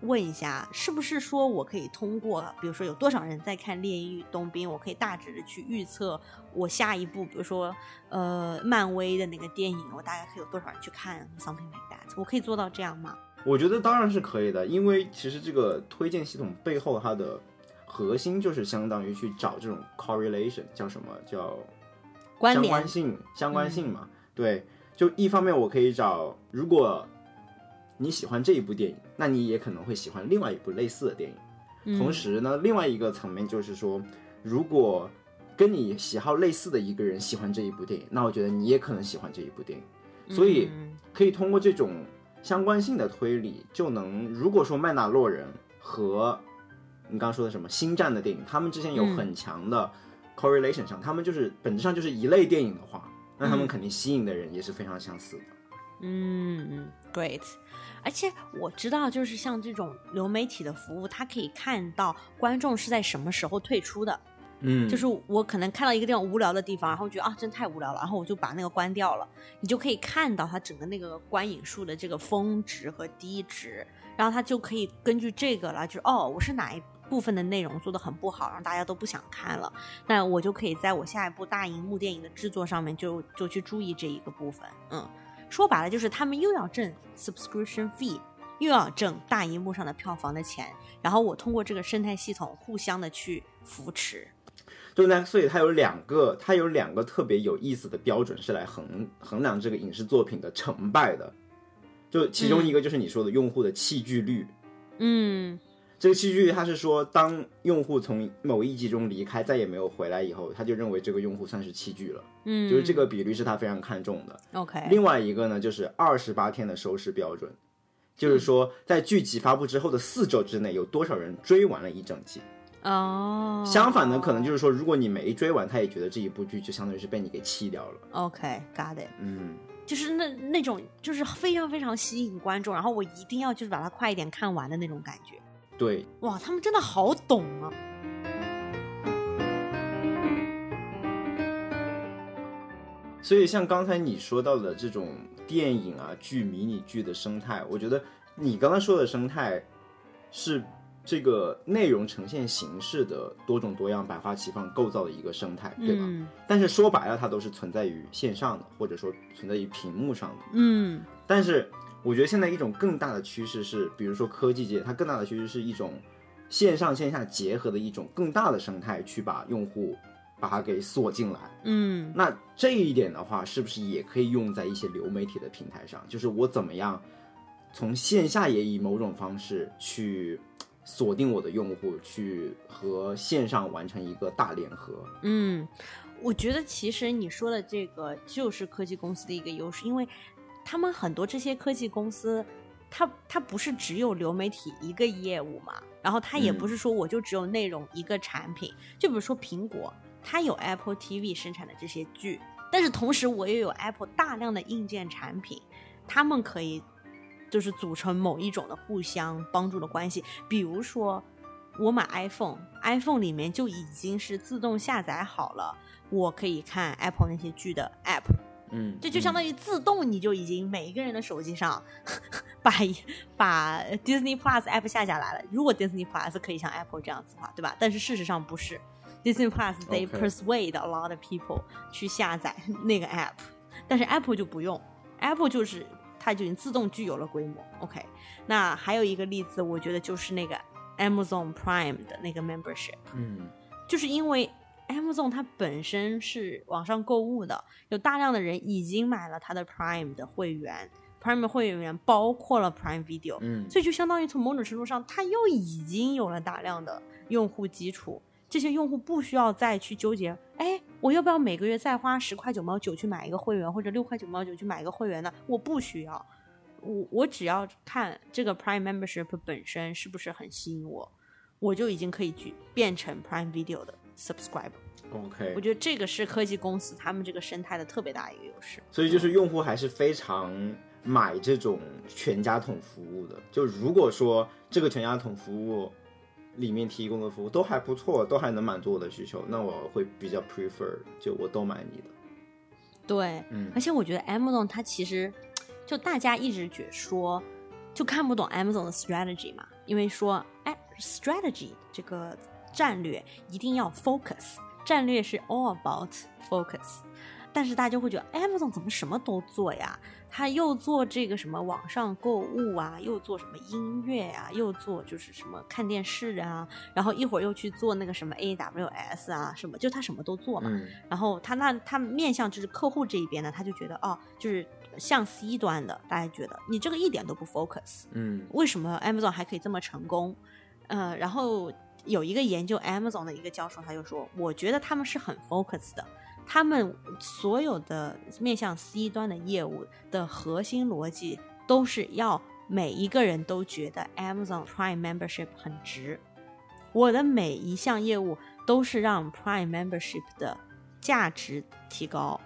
问一下，是不是说我可以通过，比如说有多少人在看《猎鹰与冬兵》，我可以大致的去预测我下一步，比如说呃漫威的那个电影，我大概可以有多少人去看，something like that，我可以做到这样吗？我觉得当然是可以的，因为其实这个推荐系统背后它的核心就是相当于去找这种 correlation，叫什么叫相关性，相关性嘛。对，就一方面我可以找，如果你喜欢这一部电影，那你也可能会喜欢另外一部类似的电影。嗯同时呢，另外一个层面就是说，如果跟你喜好类似的一个人喜欢这一部电影，那我觉得你也可能喜欢这一部电影。所以嗯可以通过这种相关性的推理，就能如果说曼纳洛人和你刚刚说的什么星战的电影，他们之间有嗯很强的 correlation 上，他们就是本质上就是一类电影的话，那他们嗯肯定吸引的人也是非常相似的。嗯，great。而且我知道，就是像这种流媒体的服务，它可以看到观众是在什么时候退出的。嗯就是我可能看到一个地方无聊的地方，然后觉得啊，真太无聊了，然后我就把那个关掉了。你就可以看到它整个那个观影数的这个峰值和低值，然后它就可以根据这个来，就是哦，我是哪一部分的内容做的很不好，让大家都不想看了，那我就可以在我下一部大荧幕电影的制作上面就就去注意这一个部分。嗯，说白了就是他们又要挣 subscription fee。又要挣大荧幕上的票房的钱，然后我通过这个生态系统互相的去扶持，就那，所以它有两个，它有两个特别有意思的标准是来衡衡量这个影视作品的成败的。就其中一个就是你说的用户的弃剧率，嗯这个弃剧率它是说，当用户从某一集中离开，再也没有回来以后，他就认为这个用户算是弃剧了，嗯，就是这个比率是他非常看重的。OK，另外一个呢，就是二十八天的收视标准，就是说在剧集发布之后的四周之内，有多少人追完了一整季。哦，相反呢，可能就是说，如果你没追完，他也觉得这一部剧就相当于是被你给弃掉了。OK，got it，嗯，就是那那种就是非常非常吸引观众，然后我一定要就是把它快一点看完的那种感觉。对，哇，他们真的好懂啊！所以像刚才你说到的这种电影啊、剧、迷你剧的生态，我觉得你刚刚说的生态是这个内容呈现形式的多种多样、百花齐放构造的一个生态，对吧？嗯但是说白了，它都是存在于线上的，或者说存在于屏幕上的。嗯但是我觉得现在一种更大的趋势是，比如说科技界，它更大的趋势是一种线上线下结合的一种更大的生态，去把用户把它给锁进来。嗯那这一点的话，是不是也可以用在一些流媒体的平台上？就是我怎么样从线下也以某种方式去锁定我的用户，去和线上完成一个大联合。嗯，我觉得其实你说的这个就是科技公司的一个优势，因为他们很多这些科技公司，它它不是只有流媒体一个业务嘛，然后它也嗯不是说我就只有内容一个产品，就比如说苹果，它有 Apple TV 生产的这些剧，但是同时我也有 Apple 大量的硬件产品，他们可以就是组成某一种的互相帮助的关系，比如说。我买 iPhone，iPhone 里面就已经是自动下载好了，我可以看 Apple 那些剧的 App，嗯，这就相当于自动你就已经每一个人的手机上把把 Disney Plus App 下下来了。如果 Disney Plus 可以像 Apple 这样子的话，对吧？但是事实上不是，Disney Plus they persuade a lot of people 去下载那个 App，但是 Apple 就不用，Apple 就是它就已经自动具有了规模。OK，那还有一个例子，我觉得就是那个 Amazon Prime 的那个 membership。嗯就是因为 Amazon 它本身是网上购物的，有大量的人已经买了它的 Prime 的会员，Prime 会员包括了 Prime Video，嗯所以就相当于从某种程度上，它又已经有了大量的用户基础。这些用户不需要再去纠结，哎，我要不要每个月再花十块九毛九去买一个会员，或者六块九毛九去买一个会员呢？我不需要，我我只要看这个 Prime Membership 本身是不是很吸引我，我就已经可以去变成 Prime Video 的 subscriber。，OK，我觉得这个是科技公司他们这个生态的特别大一个优势。所以就是用户还是非常买这种全家桶服务的。就如果说这个全家桶服务里面提供的服务都还不错，都还能满足我的需求，那我会比较 prefer 就我都买你的。对，嗯而且我觉得 Amazon 它其实就大家一直觉说就看不懂 Amazon 的 strategy 嘛，因为说哎 strategy 这个战略一定要 focus，战略是 all about focus，但是大家就会觉得 Amazon 怎么什么都做呀？他又做这个什么网上购物啊，又做什么音乐啊，又做就是什么看电视啊，然后一会儿又去做那个什么 AWS 啊，什么就他什么都做嘛。嗯然后他那他面向就是客户这一边呢，他就觉得哦，就是向 C 端的，大家觉得你这个一点都不 focus，嗯为什么 Amazon 还可以这么成功？呃，然后有一个研究 Amazon 的一个教授，他就说，我觉得他们是很 focus 的，他们所有的面向 C 端的业务的核心逻辑都是要每一个人都觉得 Amazon Prime Membership 很值，我的每一项业务都是让 Prime Membership 的价值提高。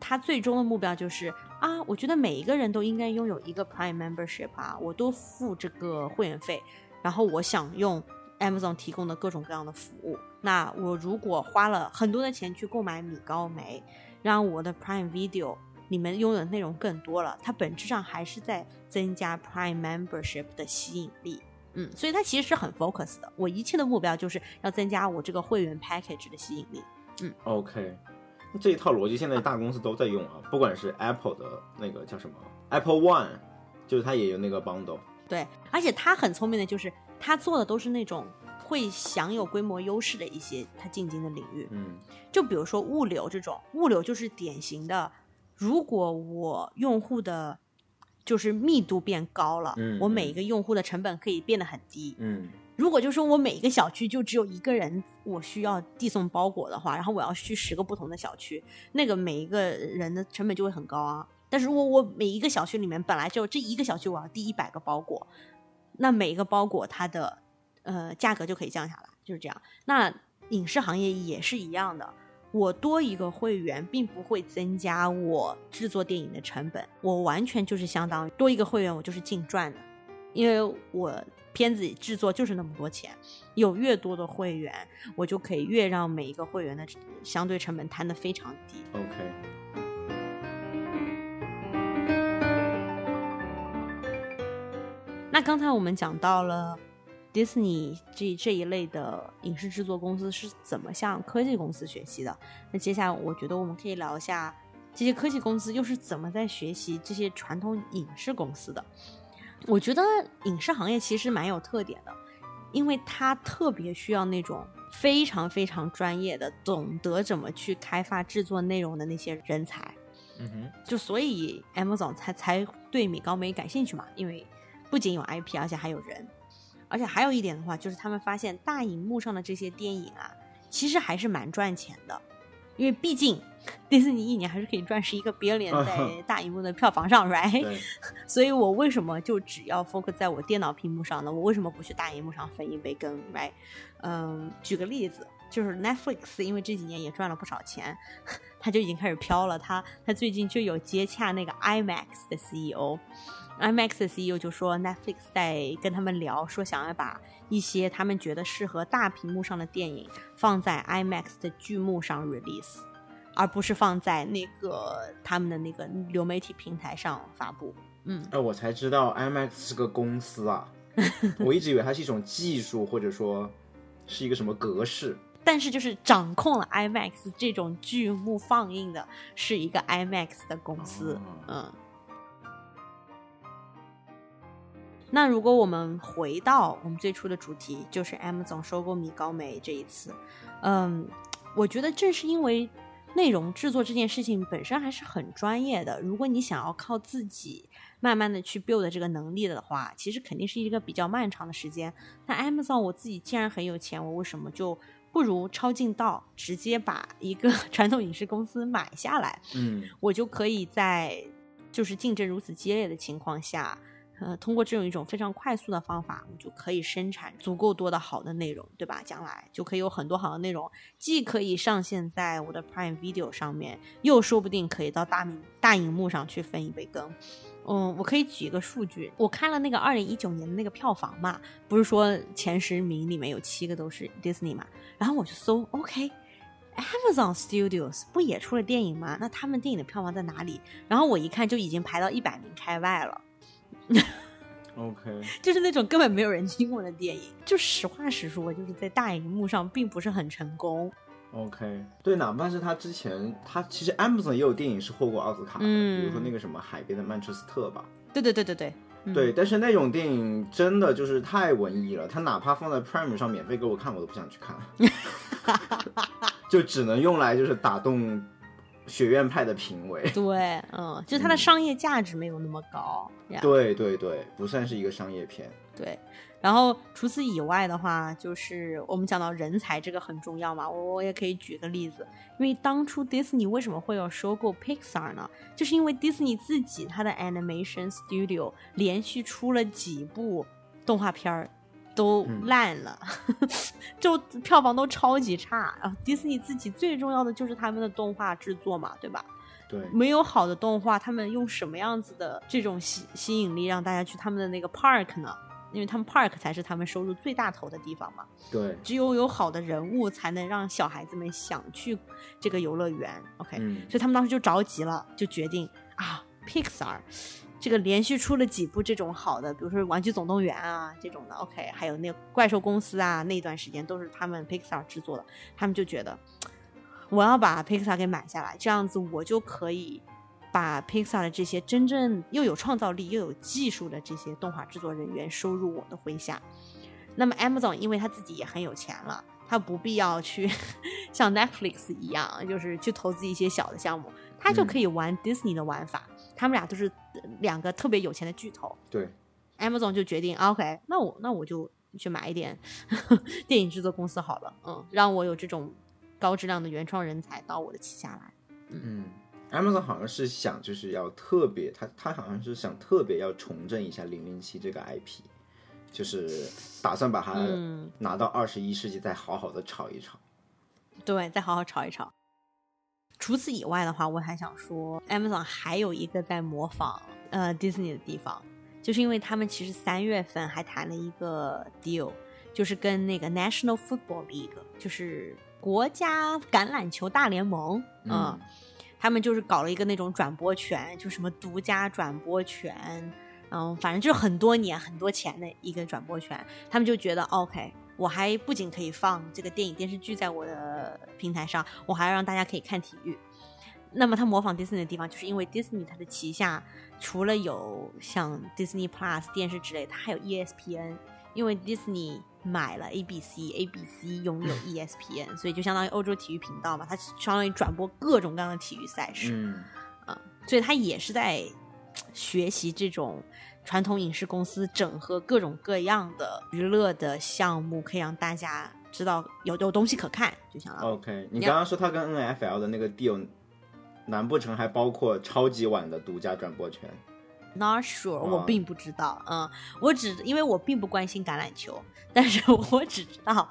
他最终的目标就是啊，我觉得每一个人都应该拥有一个 Prime Membership 啊，我都付这个会员费，然后我想用 Amazon 提供的各种各样的服务。那我如果花了很多的钱去购买米高梅，让我的 Prime Video 里面拥有的内容更多了，它本质上还是在增加 Prime Membership 的吸引力。嗯，所以它其实是很 focus 的。我一切的目标就是要增加我这个会员 package 的吸引力。嗯，OK。那这一套逻辑现在大公司都在用啊，不管是 Apple 的那个叫什么 Apple One，就是它也有那个 bundle。对，而且它很聪明的，就是他做的都是那种会享有规模优势的一些他进军的领域。嗯就比如说物流这种，物流就是典型的，如果我用户的就是密度变高了，嗯我每一个用户的成本可以变得很低。嗯如果就说我每一个小区就只有一个人，我需要递送包裹的话，然后我要去十个不同的小区，那个每一个人的成本就会很高啊。但是如果我每一个小区里面本来就这一个小区我要递一百个包裹，那每一个包裹它的呃价格就可以降下来，就是这样。那影视行业也是一样的，我多一个会员并不会增加我制作电影的成本，我完全就是相当于多一个会员我就是净赚的，因为我片子制作就是那么多钱，有越多的会员，我就可以越让每一个会员的相对成本摊得非常低。，OK。那刚才我们讲到了迪士尼这这一类的影视制作公司是怎么向科技公司学习的，那接下来我觉得我们可以聊一下这些科技公司又是怎么在学习这些传统影视公司的。我觉得影视行业其实蛮有特点的，因为它特别需要那种非常非常专业的，懂得怎么去开发制作内容的那些人才。嗯哼，就所以 Amazon 才才对米高梅感兴趣嘛，因为不仅有 IP，而且还有人，而且还有一点的话，就是他们发现大荧幕上的这些电影啊，其实还是蛮赚钱的，因为毕竟迪士尼一年还是可以赚十一个 billion 在大荧幕的票房上，right？所以我为什么就只要 focus 在我电脑屏幕上呢？我为什么不去大荧幕上分一杯羹？right？嗯，举个例子，就是 Netflix，因为这几年也赚了不少钱，他就已经开始飘了。他他最近就有接洽那个 IMAX 的 CEO，IMAX 的 CEO 就说 Netflix 在跟他们聊，说想要把一些他们觉得适合大屏幕上的电影放在 IMAX 的剧目上 release，而不是放在那个他们的那个流媒体平台上发布。嗯，哎，我才知道 IMAX 是个公司啊，我一直以为它是一种技术，或者说是一个什么格式。但是就是掌控了 IMAX 这种剧目放映的是一个 IMAX 的公司，嗯。那如果我们回到我们最初的主题，就是 Amazon 收购米高梅这一次，嗯，我觉得正是因为内容制作这件事情本身还是很专业的，如果你想要靠自己慢慢的去 build 这个能力的话，其实肯定是一个比较漫长的时间。那 Amazon 我自己既然很有钱，我为什么就不如抄近道，直接把一个 传统影视公司买下来，嗯，我就可以在就是竞争如此激烈的情况下，呃，通过这种一种非常快速的方法，我就可以生产足够多的好的内容，对吧？将来就可以有很多好的内容，既可以上线在我的 Prime Video 上面，又说不定可以到大明大荧幕上去分一杯羹。嗯，我可以举一个数据，我看了那个二零一九年的那个票房嘛，不是说前十名里面有七个都是 Disney 嘛，然后我就搜，OK，Amazon Studios 不也出了电影吗？那他们电影的票房在哪里？然后我一看就已经排到一百名开外了。OK，就是那种根本没有人听过的电影，就实话实说，就是在大荧幕上并不是很成功。OK，对，哪怕是他之前，他其实 Amazon 也有电影是获过奥斯卡的，嗯比如说那个什么海边的曼彻斯特吧，对对对对对，嗯。对，但是那种电影真的就是太文艺了，他哪怕放在 Prime 上免费给我看，我都不想去看，就只能用来就是打动学院派的评委。对，嗯，就它的商业价值没有那么高呀。对对对，不算是一个商业片。对，然后除此以外的话，就是我们讲到人才这个很重要嘛，我我也可以举个例子，因为当初迪士尼为什么会有收购 Pixar 呢？就是因为迪士尼自己它的 Animation Studio 连续出了几部动画片儿。都嗯烂了，就票房都超级差。然后迪士尼自己最重要的就是他们的动画制作嘛，对吧？对，没有好的动画，他们用什么样子的这种吸吸引力让大家去他们的那个 park 呢？因为他们 park 才是他们收入最大头的地方嘛。对，只有有好的人物，才能让小孩子们想去这个游乐园。OK，、嗯，所以他们当时就着急了，就决定啊，Pixar 这个连续出了几部这种好的，比如说《玩具总动员》啊这种的，OK，还有那个怪兽公司啊，那段时间都是他们 Pixar 制作的，他们就觉得我要把 Pixar 给买下来，这样子我就可以把 Pixar 的这些真正又有创造力又有技术的这些动画制作人员收入我的麾下。那么 Amazon 因为他自己也很有钱了，他不必要去 像 Netflix 一样，就是去投资一些小的项目，他就可以玩 Disney 的玩法。他们俩都是两个特别有钱的巨头对，，Amazon 就决定啊 OK，那我那我就去买一点 电影制作公司好了，嗯，让我有这种高质量的原创人才到我的旗下来。嗯，Amazon 好像是想就是要特别，他他好像是想特别要重振一下零零七这个 IP，就是打算把它嗯，拿到二十一世纪再好好的炒一炒。对，再好好炒一炒。除此以外的话，我还想说，Amazon 还有一个在模仿呃 Disney 的地方，就是因为他们其实三月份还谈了一个 deal，就是跟那个 National Football League，就是国家橄榄球大联盟，嗯，他们就是搞了一个那种转播权，就什么独家转播权，嗯，反正就是很多年很多钱的一个转播权，他们就觉得 OK，我还不仅可以放这个电影电视剧在我的平台上，我还要让大家可以看体育。那么他模仿迪士尼的地方，就是因为迪士尼它的旗下除了有像 Disney Plus 电视之类，它还有 E ESPN，因为 Disney 买了 ABC，ABC 拥有 ESPN，所以就相当于欧洲体育频道嘛，它相当于转播各种各样的体育赛事，嗯，所以它也是在学习这种传统影视公司整合各种各样的娱乐的项目，可以让大家知道有有东西可看，就行了 OK，你刚刚说他跟 NFL 的那个 deal，难不成还包括超级碗的独家转播权？Not sure，我啊并不知道，嗯，我只因为我并不关心橄榄球，但是我只知道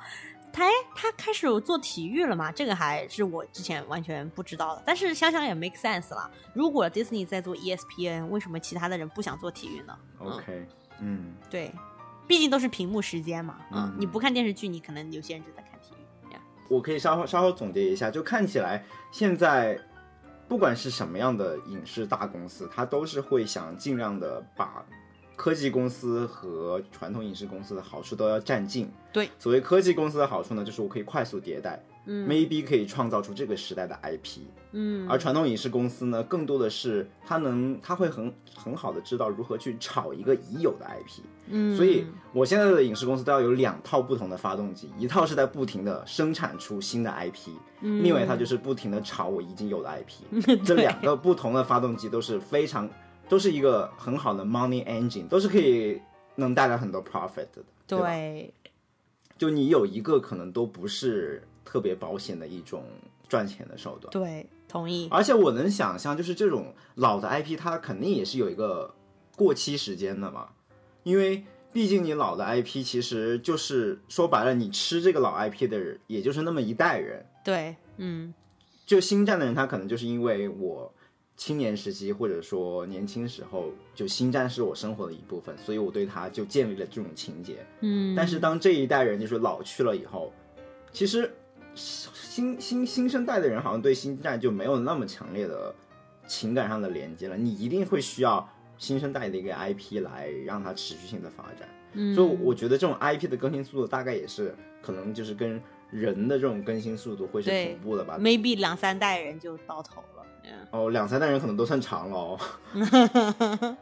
他哎他开始有做体育了嘛，这个还是我之前完全不知道的。但是想想也 make sense 了，如果 Disney 在做 E ESPN，为什么其他的人不想做体育呢？嗯。OK，嗯，对，毕竟都是屏幕时间嘛，嗯，嗯。你不看电视剧，你可能有些人就在看体育。呀我可以稍后稍后总结一下，就看起来现在不管是什么样的影视大公司，它都是会想尽量的把科技公司和传统影视公司的好处都要占尽。对，所谓科技公司的好处呢，就是我可以快速迭代、嗯 m a y b e 可以创造出这个时代的 IP。嗯，而传统影视公司呢，更多的是它能，它会很很好的知道如何去炒一个已有的 IP。嗯，所以我现在的影视公司都要有两套不同的发动机，一套是在不停的生产出新的 IP，、嗯另外一套就是不停的炒我已经有的 IP。这两个不同的发动机都是非常，都是一个很好的 money engine，都是可以能带来很多 profit 的。对对，就你有一个可能都不是特别保险的一种赚钱的手段。对，同意。而且我能想象，就是这种老的 IP，它肯定也是有一个过期时间的嘛，因为毕竟你老的 IP，其实就是说白了，你吃这个老 IP 的人，也就是那么一代人。对，嗯就星战的人，他可能就是因为我青年时期或者说年轻时候，就星战是我生活的一部分，所以我对它就建立了这种情节。嗯，但是当这一代人就是老去了以后，其实新新新生代的人好像对星战就没有那么强烈的情感上的连接了。你一定会需要新生代的一个 IP 来让它持续性的发展。嗯所以我觉得这种 IP 的更新速度大概也是可能就是跟人的这种更新速度会是同步的吧。maybe 两三代人就到头了。嗯哦，两三代人可能都算长了哦。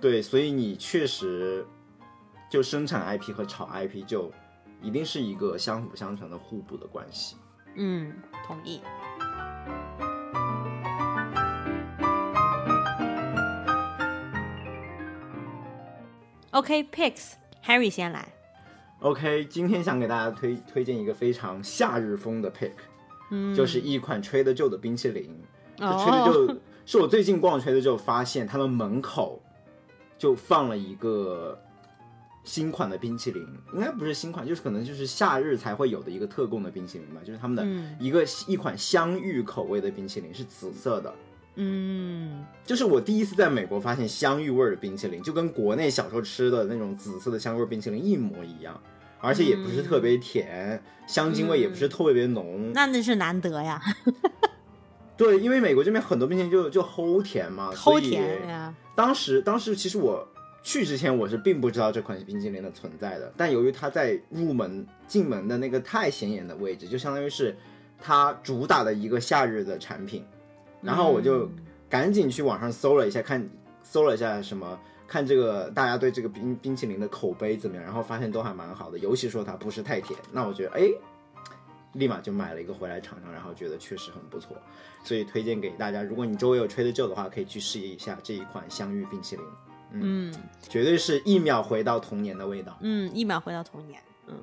对，所以你确实就生产 IP 和炒 IP 就一定是一个相辅相成的互补的关系。嗯，同意。OK，picks，Harry 先来。OK，今天想给大家推推荐一个非常夏日风的 pick，、嗯，就是一款 Trader Joe 的冰淇淋。这哦 Trader Joe 是我最近逛 Trader Joe 发现，他们门口就放了一个新款的冰淇淋，应该不是新款，就是可能就是夏日才会有的一个特供的冰淇淋吧，就是他们的嗯。一个、一款香芋口味的冰淇淋，是紫色的。嗯。就是我第一次在美国发现香芋味儿的冰淇淋，就跟国内小时候吃的那种紫色的香味儿冰淇淋一模一样，而且也不是特别甜，香精味也不是特别浓。那那是难得呀，对，因为美国这边很多冰淇淋就就齁甜嘛，齁所以甜呀。当时当时其实我去之前我是并不知道这款冰淇淋的存在的，但由于它在入门进门的那个太显眼的位置，就相当于是它主打的一个夏日的产品，然后我就赶紧去网上搜了一下，看搜了一下什么。看这个大家对这个冰冰淇淋的口碑怎么样，然后发现都还蛮好的，尤其说它不是太甜，那我觉得哎，立马就买了一个回来尝尝，然后觉得确实很不错，所以推荐给大家。如果你周围有 Trader Joe 的话，可以去试一下这一款香芋冰淇淋，嗯绝对是一秒回到童年的味道。嗯，一秒回到童年。嗯，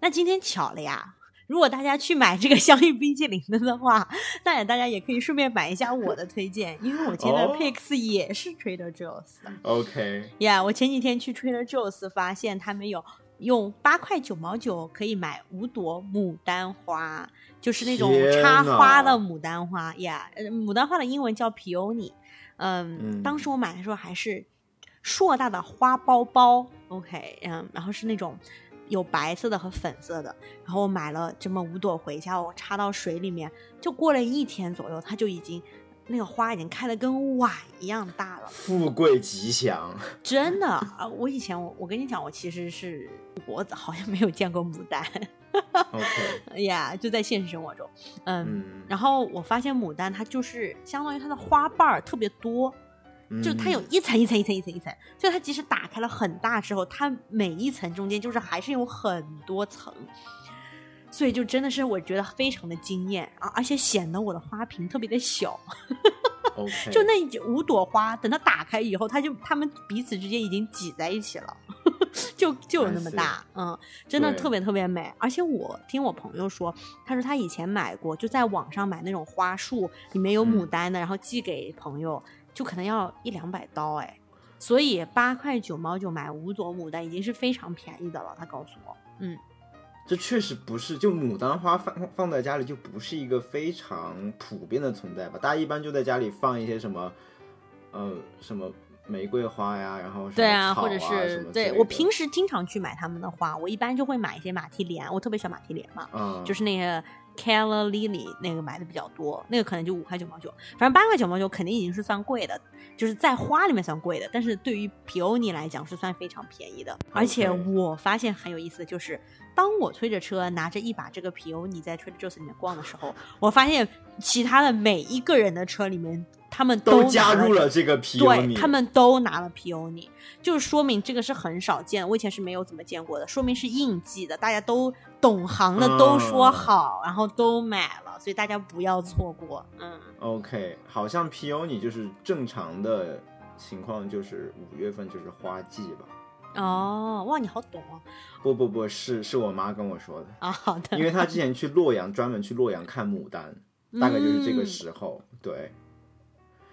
那今天巧了呀。如果大家去买这个香芋冰淇淋的的话，那也大家也可以顺便买一下我的推荐，因为我今天的哦 picks 也是 Trader Joe's 的。OK，呀我前几天去 Trader Joe's 发现他们有用八块九毛九可以买五朵牡丹花，就是那种插花的牡丹花呀。呃牡丹花的英文叫 peony。嗯，嗯当时我买的时候还是硕大的花包包，OK，嗯，然后是那种。有白色的和粉色的，然后我买了这么五朵回家，我插到水里面，就过了一天左右，它就已经那个花已经开的跟碗一样大了。富贵吉祥。真的啊！我以前我我跟你讲，我其实是我好像没有见过牡丹 OK，哎呀，就在现实生活中，嗯。嗯，然后我发现牡丹它就是相当于它的花瓣儿特别多，就它有一层一层一层一层一层，所以它即使打开了很大之后，它每一层中间就是还是有很多层，所以就真的是我觉得非常的惊艳啊，而且显得我的花瓶特别的小。就那五朵花，等它打开以后，它就它们彼此之间已经挤在一起了，就就有那么大，嗯，真的特别特别美。而且我听我朋友说，他说他以前买过，就在网上买那种花束，里面有牡丹的，然后寄给朋友，就可能要一两百刀哎。所以八块九毛九买五朵牡丹已经是非常便宜的了。他告诉我，嗯，这确实不是，就牡丹花放放在家里就不是一个非常普遍的存在吧？大家一般就在家里放一些什么，呃，什么玫瑰花呀，然后什么对啊，或者什么是之类的对我平时经常去买他们的花，我一般就会买一些马蹄莲，我特别喜欢马蹄莲嘛，嗯，就是那个 Calla Lily 那个买的比较多，那个可能就五块九毛九，反正八块九毛九肯定已经是算贵的，就是在花里面算贵的，但是对于 Peony 来讲是算非常便宜的。而且我发现很有意思的就是，当我推着车拿着一把这个皮欧尼在 Trader Joe's 里面逛的时候，我发现其他的每一个人的车里面，他们都拿加入了了这个皮对他们都拿了皮欧尼就是说明这个是很少见，我以前是没有怎么见过的，说明是应季的，大家都懂行的都说嗯好，然后都买了，所以大家不要错过。嗯，OK，好像皮欧尼就是正常的情况，就是五月份就是花季吧？哦，哇，你好懂哦。不不不是是我妈跟我说的，啊，好的，因为她之前去洛阳，专门去洛阳看牡丹，大概就是这个嗯时候。对，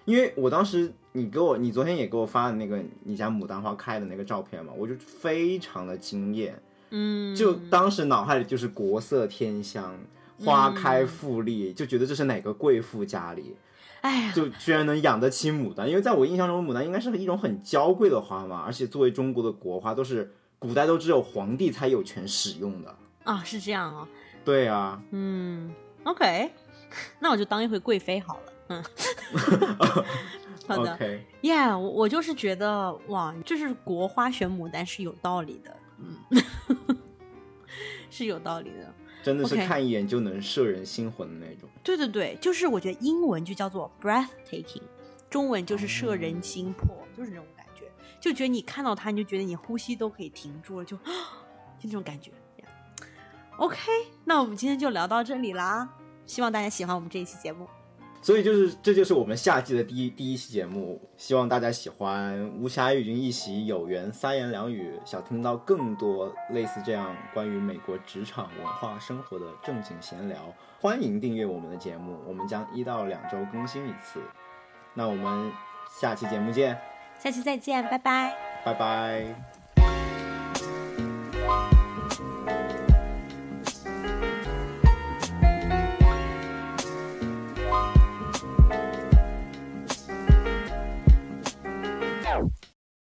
因为我当时你给我，你昨天也给我发的那个你家牡丹花开的那个照片嘛，我就非常的惊艳，嗯，就当时脑海里就是国色天香。花开富丽，就觉得这是哪个贵妇家里，哎呀，就居然能养得起牡丹，因为在我印象中，牡丹应该是一种很娇贵的花嘛，而且作为中国的国花，都是古代都只有皇帝才有权使用的。啊，是这样哦，对啊，嗯，OK，那我就当一回贵妃好了。嗯，好的 OK，，Yeah，我我就是觉得哇，就是国花选牡丹是有道理的，嗯，是有道理的。真的是看一眼就能摄人心魂的那种。对对对，就是我觉得英文就叫做 breathtaking，中文就是摄人心魄，就是那种感觉，就觉得你看到它，你就觉得你呼吸都可以停住了，就就那种感觉。OK，那我们今天就聊到这里啦，希望大家喜欢我们这一期节目。所以就是，这就是我们夏季的第一第一期节目，希望大家喜欢。无暇与君一席，有缘三言两语，想听到更多类似这样关于美国职场文化生活的正经闲聊，欢迎订阅我们的节目，我们将一到两周更新一次。那我们下期节目见，下期再见，拜拜。拜拜。